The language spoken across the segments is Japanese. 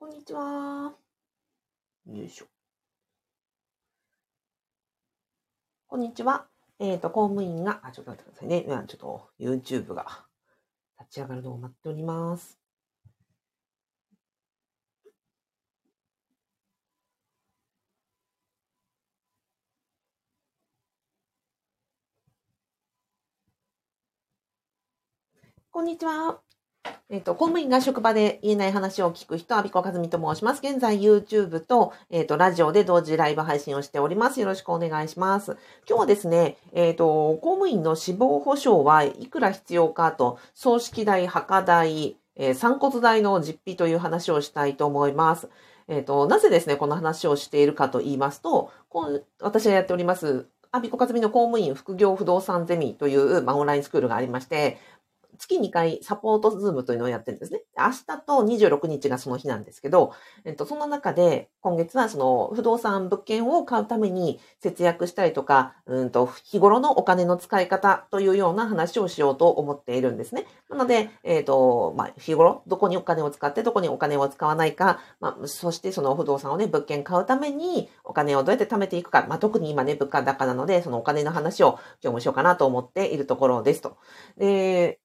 こんにちは。よいしょ。こんにちは。えっ、と、公務員が、あ、ちょっと待ってくださいね。今、ちょっと YouTube が立ち上がるのを待っております。こんにちは。えっ、と、公務員が職場で言えない話を聞く人、阿比子和美と申します。現在 YouTube と、えっ、と、ラジオで同時ライブ配信をしております。よろしくお願いします。今日はですね、えっ、と、公務員の死亡保障はいくら必要かと、葬式代、墓代、え散骨代の実費という話をしたいと思います。えっ、と、なぜですね、この話をしているかと言いますと、私がやっております、阿比子和美の公務員副業不動産ゼミという、まあ、オンラインスクールがありまして、月2回サポートズームというのをやってるんですね。明日と26日がその日なんですけど、えっと、その中で今月はその不動産物件を買うために節約したりとか、うんと、日頃のお金の使い方というような話をしようと思っているんですね。なので、えっと、まあ、日頃どこにお金を使ってどこにお金を使わないか、まあ、そしてその不動産をね、物件買うためにお金をどうやって貯めていくか、まあ、特に今ね、物価高なので、そのお金の話を今日もしようかなと思っているところですと。で、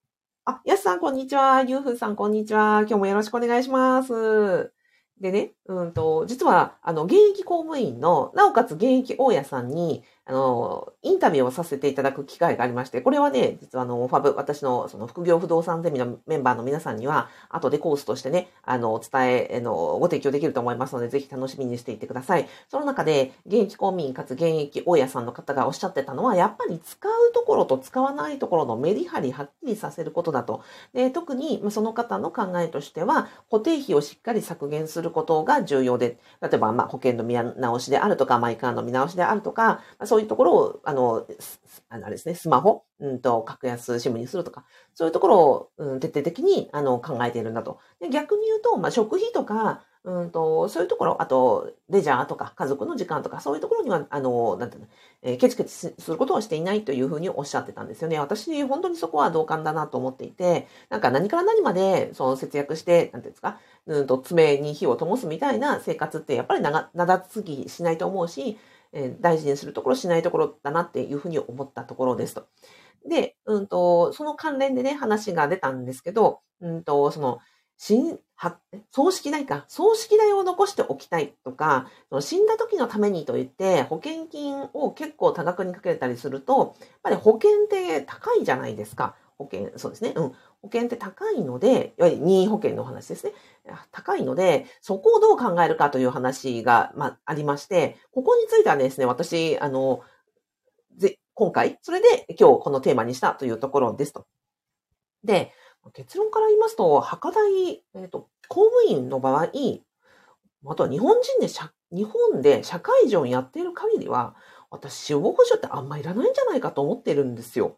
あ、やすさん、こんにちは。ゆうふうさん、こんにちは。今日もよろしくお願いします。でね、うんと、実は、あの、現役公務員の、なおかつ現役大家さんに、あの、インタビューをさせていただく機会がありまして、これはね、実はあの、ファブ、私のその副業不動産ゼミのメンバーの皆さんには、後でコースとしてね、あの、お伝え、あの、ご提供できると思いますので、ぜひ楽しみにしていてください。その中で、現役公務員かつ現役大家さんの方がおっしゃってたのは、やっぱり使うところと使わないところのメリハリはっきりさせることだと。で特にその方の考えとしては、固定費をしっかり削減することが重要で、例えばまあ保険の見直しであるとか、マイカーの見直しであるとか、まあそういうところを、あの、すあのあれですね、スマホ、うんと、格安シムにするとか、そういうところを、うん、徹底的にあの考えているんだと。で逆に言うと、まあ、食費とか、うんと、そういうところ、あと、レジャーとか、家族の時間とか、そういうところには、あの、なんていうの、えーケチケチすることをしていないというふうにおっしゃってたんですよね。私、本当にそこは同感だなと思っていて、なんか何から何まで、その節約して、なんていうんですか、うんと、爪に火を灯すみたいな生活って、やっぱり長、長続きしないと思うし、えー大事にするところしないところだなっていうふうに思ったところですと。で、うんと、その関連でね、話が出たんですけど、うんと、その、死んは葬式代か。葬式代を残しておきたいとか、死んだ時のためにと言って、保険金を結構多額にかけたりすると、やっぱり保険って高いじゃないですか。保険、そうですね。うん。保険って高いので、いわゆる任意保険の話ですね。高いので、そこをどう考えるかという話が、まあ、ありまして、ここについてはですね、私、あの、今回、それで今日このテーマにしたというところですと。で、結論から言いますと、墓代、えっ、と、公務員の場合、あとは日本人で社、日本で社会人をやっている限りは、私、死亡保障ってあんまいらないんじゃないかと思ってるんですよ。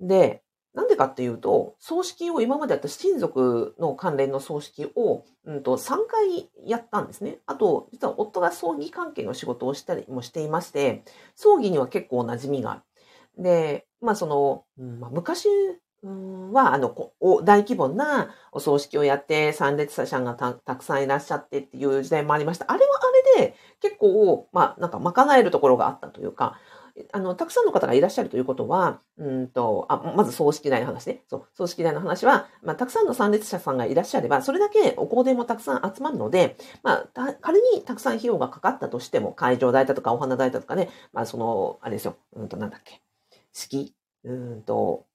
で、なんでかっていうと、葬式を今まで私、親族の関連の葬式を、うんと、3回やったんですね。あと、実は夫が葬儀関係の仕事をしたりもしていまして、葬儀には結構馴染みがある。で、まあその、うんまあ、昔は、あの、お大規模なお葬式をやって、参列者さんがたくさんいらっしゃってっていう時代もありました。あれはあれで、結構、まあ、なんか賄えるところがあったというか、あの、たくさんの方がいらっしゃるということは、うんと、あ、まず葬式代の話ね。そう、葬式代の話は、まあ、たくさんの参列者さんがいらっしゃれば、それだけお香典もたくさん集まるので、まあ、仮にたくさん費用がかかったとしても、会場代だとかお花代だとかね、まあ、その、あれですよ、うんと、なんだっけ、式うんと、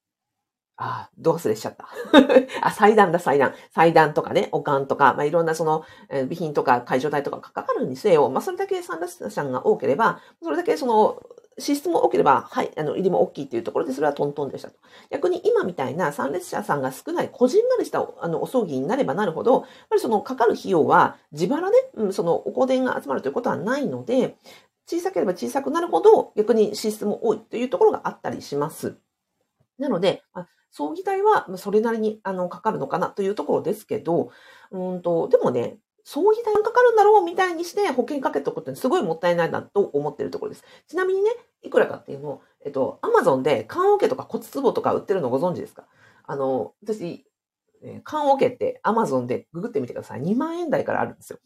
あ、どう忘れしちゃった。あ、祭壇だ、祭壇。祭壇とかね、おかんとか、まあ、いろんなその、えー備品とか会場代とかかかるにせよ、まあ、それだけ参列者が多ければ、それだけその、支出も多ければ、はい、あの、入りも大きいっていうところで、それはトントンでしたと。逆に今みたいな参列者さんが少ない、こじんまりしたあのお葬儀になればなるほど、やっぱりそのかかる費用は自腹で、うん、そのお香典が集まるということはないので、小さければ小さくなるほど逆に支出も多いというところがあったりします。なので、まあ葬儀代はそれなりにあのかかるのかなというところですけど、うんと、でもね、葬儀代がかかるんだろうみたいにして保険かけておくってすごいもったいないなと思ってるところです。ちなみにね、いくらかっていうのを、えっと、アマゾンで棺桶とか骨壺とか売ってるのご存知ですか？あの、私、缶オケって Amazon でググってみてください。2万円台からあるんですよ。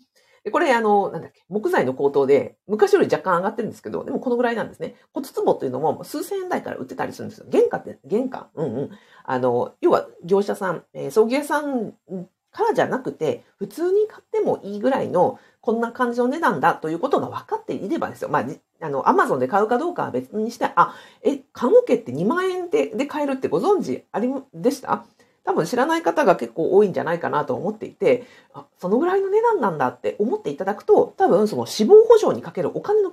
これ、あの、なんだっけ、木材の高騰で、昔より若干上がってるんですけど、でもこのぐらいなんですね。骨壺っていうのも数千円台から売ってたりするんですよ。原価って、原価？うんうん。あの、要は業者さん、えー、葬儀屋さんからじゃなくて、普通に買ってもいいぐらいの、こんな感じの値段だということが分かっていればですよ。まあ、あの、アマゾンで買うかどうかは別にして、あ、え、缶オケって2万円でで買えるってご存知ありでした？多分知らない方が結構多いんじゃないかなと思っていて、あそのぐらいの値段なんだって思っていただくと、多分その死亡保障にかけるお金の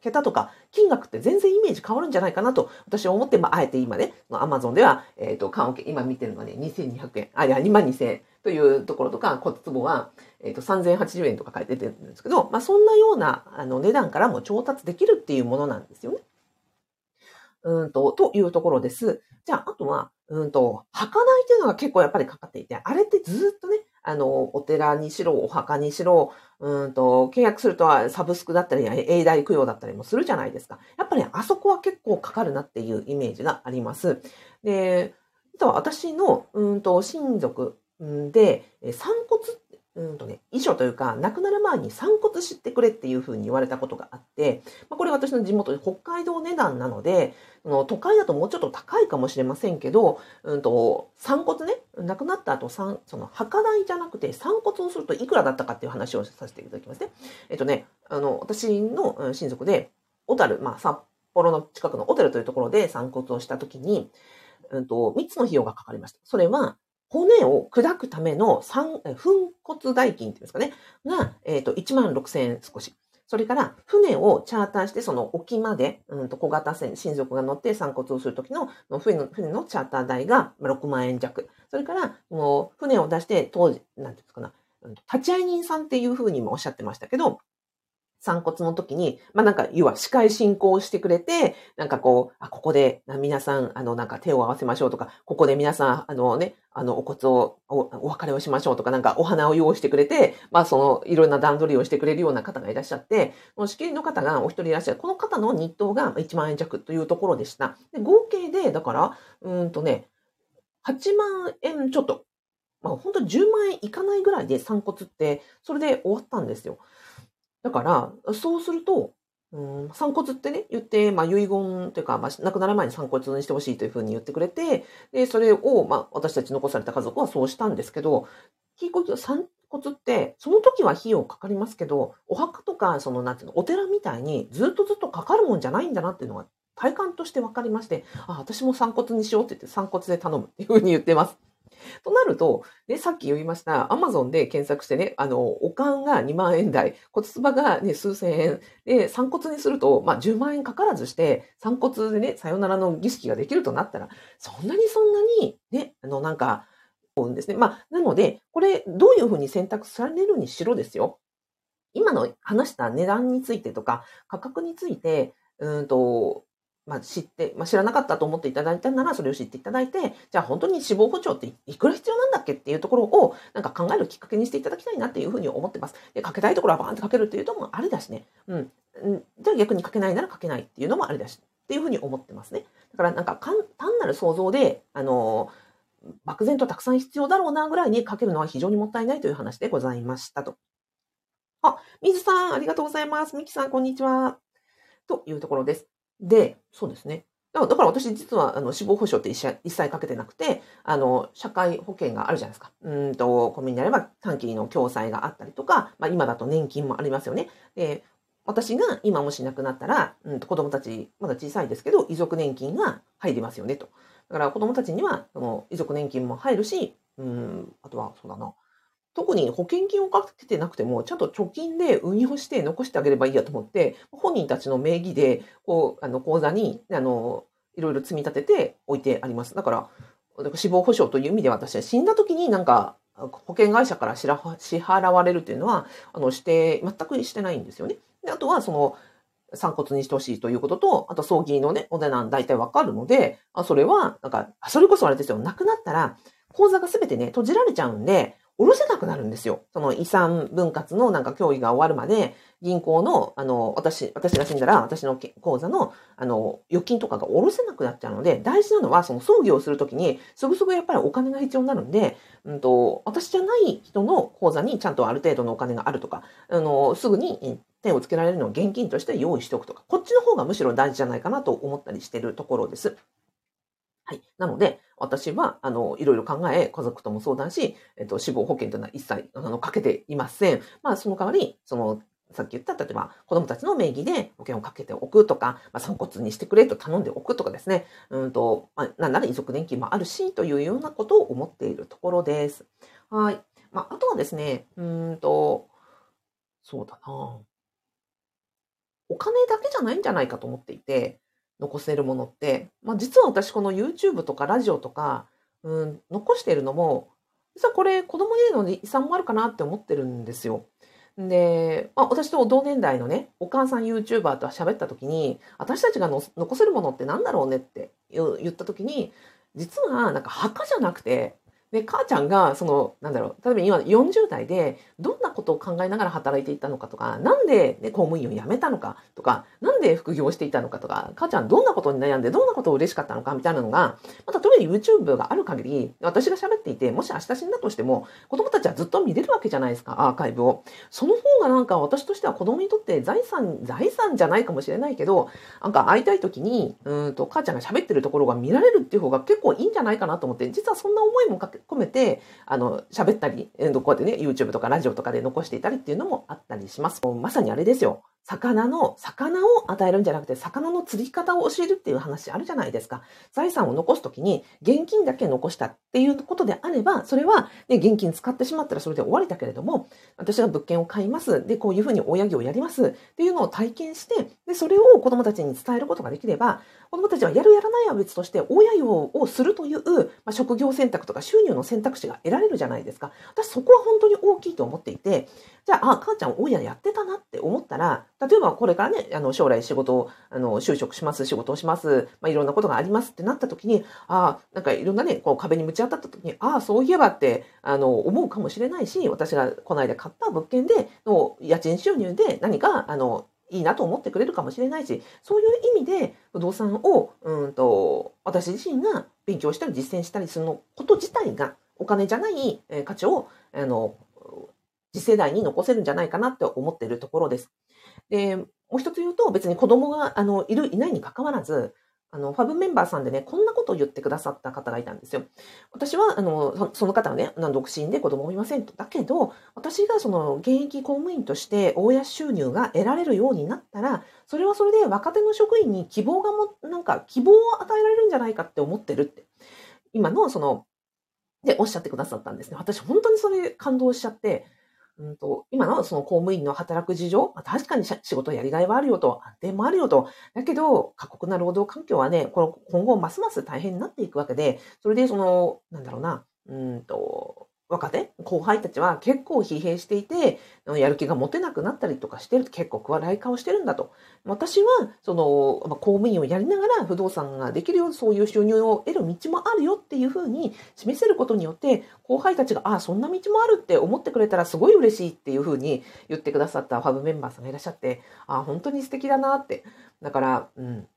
桁とか金額って全然イメージ変わるんじゃないかなと私は思って、まあ、あえて今ね、アマゾンでは、えっ、ー、と、缶桶、今見てるのはね、2200円、あ、いや、2万2000円というところとか、骨壺は、えっ、ー、と、3080円とか書いてるんですけど、まあ、そんなような、あの、値段からも調達できるっていうものなんですよね。うんと、というところです。じゃあ、あとは、うんと、墓代っていうのが結構やっぱりかかっていて、あれってずっとね、あの、お寺にしろ、お墓にしろ、うんと、契約するとはサブスクだったり、永代供養だったりもするじゃないですか。やっぱりあそこは結構かかるなっていうイメージがあります。で、あとは私の、うんと、親族で、散骨っうんとね、遺書というか、亡くなる前に散骨してくれっていうふうに言われたことがあって、まあ、これ私の地元で北海道値段なので、の都会だともうちょっと高いかもしれませんけど、うんと、散骨ね、亡くなった後、その墓代じゃなくて散骨をするといくらだったかっていう話をさせていただきますね。えっとね、あの、私の親族で、小樽、まあ、札幌の近くの小樽というところで散骨をしたときに、うんと、3つの費用がかかりました。それは、骨を砕くための粉骨代金っていうんですかね、が、えっ、ー、と、1万6千円少し。それから、船をチャーターして、その沖まで、うんと小型船、親族が乗って散骨をするときの船の船のチャーター代が6万円弱。それから、もう船を出して、当時、なんていうんですかな、立ち会い人さんっていうふうにもおっしゃってましたけど、散骨の時に、まあなんか、要は司会進行してくれて、なんかこう、あ、ここで皆さん、あの、なんか手を合わせましょうとか、ここで皆さん、あのね、あの、お骨をお、お別れをしましょうとか、なんかお花を用意してくれて、まあその、いろんな段取りをしてくれるような方がいらっしゃって、の仕切りの方がお一人いらっしゃる。この方の日当が1万円弱というところでした。で、合計で、だから、うんとね、8万円ちょっと、まあ本当10万円いかないぐらいで散骨って、それで終わったんですよ。だから、そうすると、うん、散骨ってね、言って、まあ、遺言というか、まあ、亡くなる前に散骨にしてほしいというふうに言ってくれて、で、それを、まあ、私たち残された家族はそうしたんですけど、結構、散骨って、その時は費用かかりますけど、お墓とか、その、なんていうの、お寺みたいにずっとずっとかかるもんじゃないんだなっていうのが体感として分かりまして、あ、私も散骨にしようって言って散骨で頼むっていうふうに言ってます。となると、ね、さっき言いました、アマゾンで検索してね、あの、おかんが2万円台、骨壺がね、数千円、で、散骨にすると、まあ、10万円かからずして、散骨でね、さよならの儀式ができるとなったら、そんなにそんなに、ね、あの、なんか、うんですね。まあ、なので、これ、どういうふうに選択されるにしろですよ。今の話した値段についてとか、価格について、うんと、まあ、知って、まあ、知らなかったと思っていただいたなら、それを知っていただいて、じゃあ本当に死亡補償っていくら必要なんだっけっていうところを、なんか考えるきっかけにしていただきたいなっていうふうに思ってます。で、かけたいところはバーンってかけるっていうのもありだしね。うん。じゃあ逆にかけないならかけないっていうのもありだし、っていうふうに思ってますね。だからなんか単なる想像で、あの漠然とたくさん必要だろうなぐらいにかけるのは非常にもったいないという話でございましたと。あ、水さん、ありがとうございます。ミキさん、こんにちは。というところです。で、そうですね。だから私実はあの死亡保障って一切かけてなくて、あの、社会保険があるじゃないですか。うんと、コンビニであれば短期の共済があったりとか、まあ今だと年金もありますよね。で、私が今もし亡くなったら、うんと子供たち、まだ小さいですけど、遺族年金が入りますよねと。だから子供たちには、その遺族年金も入るし、うん、あとはそうだな。特に保険金をかけてなくても、ちゃんと貯金で運用して残してあげればいいやと思って、本人たちの名義で、こう、あの、口座に、あの、いろいろ積み立てて置いてあります。だから、死亡保障という意味で私は死んだ時になんか、保険会社から支払われるというのは、あの、して、全くしてないんですよね。であとは、その、散骨にしてほしいということと、あと葬儀のね、お値段大体わかるので、あそれは、なんか、それこそあれですよ、亡くなったら、口座がすべてね、閉じられちゃうんで、下ろせなくなるんですよ。その遺産分割のなんか協議が終わるまで、銀行の、あの、私、私が死んだら、私の口座の、あの、預金とかが下ろせなくなっちゃうので、大事なのは、その葬儀をするときに、すぐすぐやっぱりお金が必要になるんで、うんと、私じゃない人の口座にちゃんとある程度のお金があるとか、あの、すぐに手をつけられるのを現金として用意しておくとか、こっちの方がむしろ大事じゃないかなと思ったりしてるところです。はい。なので、私は、あの、いろいろ考え、家族とも相談し、えっと、死亡保険というのは一切、あの、かけていません。まあ、その代わり、その、さっき言った、例えば、子供たちの名義で保険をかけておくとか、まあ、散骨にしてくれと頼んでおくとかですね、うんと、まあ、なんなら遺族年金もあるし、というようなことを思っているところです。はい。まあ、あとはですね、うんと、そうだなお金だけじゃないんじゃないかと思っていて、残せるものって、まあ、実は私この YouTube とかラジオとか、うん、残しているのも、実はこれ子供への遺産もあるかなって思ってるんですよ。で、まあ、私と同年代のね、お母さん YouTuber と喋った時に、私たちが残せるものって何だろうねって言った時に、実はなんか墓じゃなくて、で、母ちゃんが、その、なんだろう、例えば今40代で、どんなことを考えながら働いていたのかとか、なんで、ね、公務員を辞めたのかとか、なんで副業していたのかとか、母ちゃんどんなことに悩んで、どんなことを嬉しかったのかみたいなのが、また、例えば YouTube がある限り、私が喋っていて、もし明日死んだとしても、子供たちはずっと見れるわけじゃないですか、アーカイブを。その方がなんか私としては子供にとって財産、財産じゃないかもしれないけど、なんか会いたい時に、うんと、母ちゃんが喋ってるところが見られるっていう方が結構いいんじゃないかなと思って、実はそんな思いもかけ込めて、あの、喋ったり、こうやってね、YouTube とかラジオとかで残していたりっていうのもあったりします。まさにあれですよ。魚の、魚を与えるんじゃなくて、魚の釣り方を教えるっていう話あるじゃないですか。財産を残すときに、現金だけ残したっていうことであれば、それは、ね、現金使ってしまったらそれで終わりだけれども、私が物件を買います。で、こういうふうに親業をやります。っていうのを体験して、で、それを子供たちに伝えることができれば、子供たちはやるやらないは別として、親業をするという、まあ、職業選択とか収入の選択肢が得られるじゃないですか。私そこは本当に大きいと思っていて、じゃあ、あ、母ちゃん親やってたなって思ったら、例えばこれからね、あの、将来仕事を、あの、就職します、仕事をします、まあ、いろんなことがありますってなった時に、ああなんかいろんなね、こう壁にぶち当たった時に、ああ、そういえばって、あの、思うかもしれないし、私がこの間買った物件での家賃収入で何か、あの、いいなと思ってくれるかもしれないし、そういう意味で不動産を、うんと、私自身が勉強したり実践したりするのこと自体が、お金じゃない価値を、あの、次世代に残せるんじゃないかなって思っているところです。で、もう一つ言うと、別に子供があのいる、いないに関わらず、あの、ファブメンバーさんでね、こんなことを言ってくださった方がいたんですよ。私は、あの、その方はね、独身で子供もいませんと。だけど、私がその現役公務員として大家収入が得られるようになったら、それはそれで若手の職員に希望がも、なんか希望を与えられるんじゃないかって思ってるって。今のその、でおっしゃってくださったんですね。私本当にそれ感動しちゃって、うんと、今のその公務員の働く事情、まあ、確かに仕事やりがいはあるよと、安定もあるよと。だけど、過酷な労働環境はね、この今後ますます大変になっていくわけで、それでその、なんだろうな、うんと、若手、後輩たちは結構疲弊していて、やる気が持てなくなったりとかしてると結構暗い顔してるんだと。私は、その、公務員をやりながら不動産ができるよう、そういう収入を得る道もあるよっていうふうに示せることによって、後輩たちが、ああ、そんな道もあるって思ってくれたらすごい嬉しいっていうふうに言ってくださったファブメンバーさんがいらっしゃって、ああ、本当に素敵だなって。だから、うん。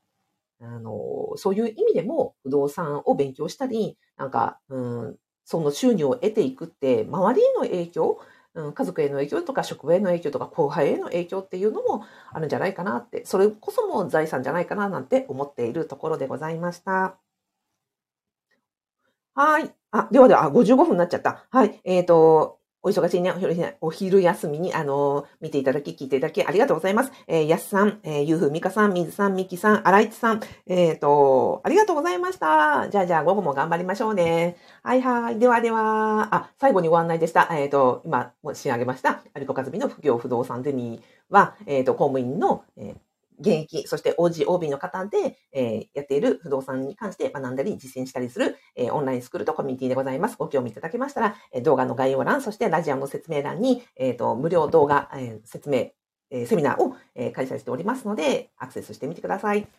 あの、そういう意味でも不動産を勉強したり、なんか、うん、その収入を得ていくって、周りへの影響、うん、家族への影響とか職場への影響とか後輩への影響っていうのもあるんじゃないかなって、それこそも財産じゃないかななんて思っているところでございました。はい。あ、ではでは、あ、55分になっちゃった。はい。えっ、ー、と、お忙しいね、お昼休みに、あのー、見ていただき、聞いていただき、ありがとうございます。えー、やすさん、えー、ゆうふみかさん、みずさん、みきさん、あらいちさん、えっ、ー、と、ありがとうございました。じゃあじゃあ、午後も頑張りましょうね。はいはい。ではでは、あ、最後にご案内でした。えっ、ー、と、今、申し上げました、アリコカズミの副業不動産ゼミは、えっ、と、公務員の、えー現役、そして OG、OB の方で、え、やっている不動産に関して学んだり実践したりする、え、オンラインスクールとコミュニティでございます。ご興味いただけましたら、え動画の概要欄、そしてラジオの説明欄に、えっ、と、無料動画、え説明、えセミナーを、え開催しておりますので、アクセスしてみてください。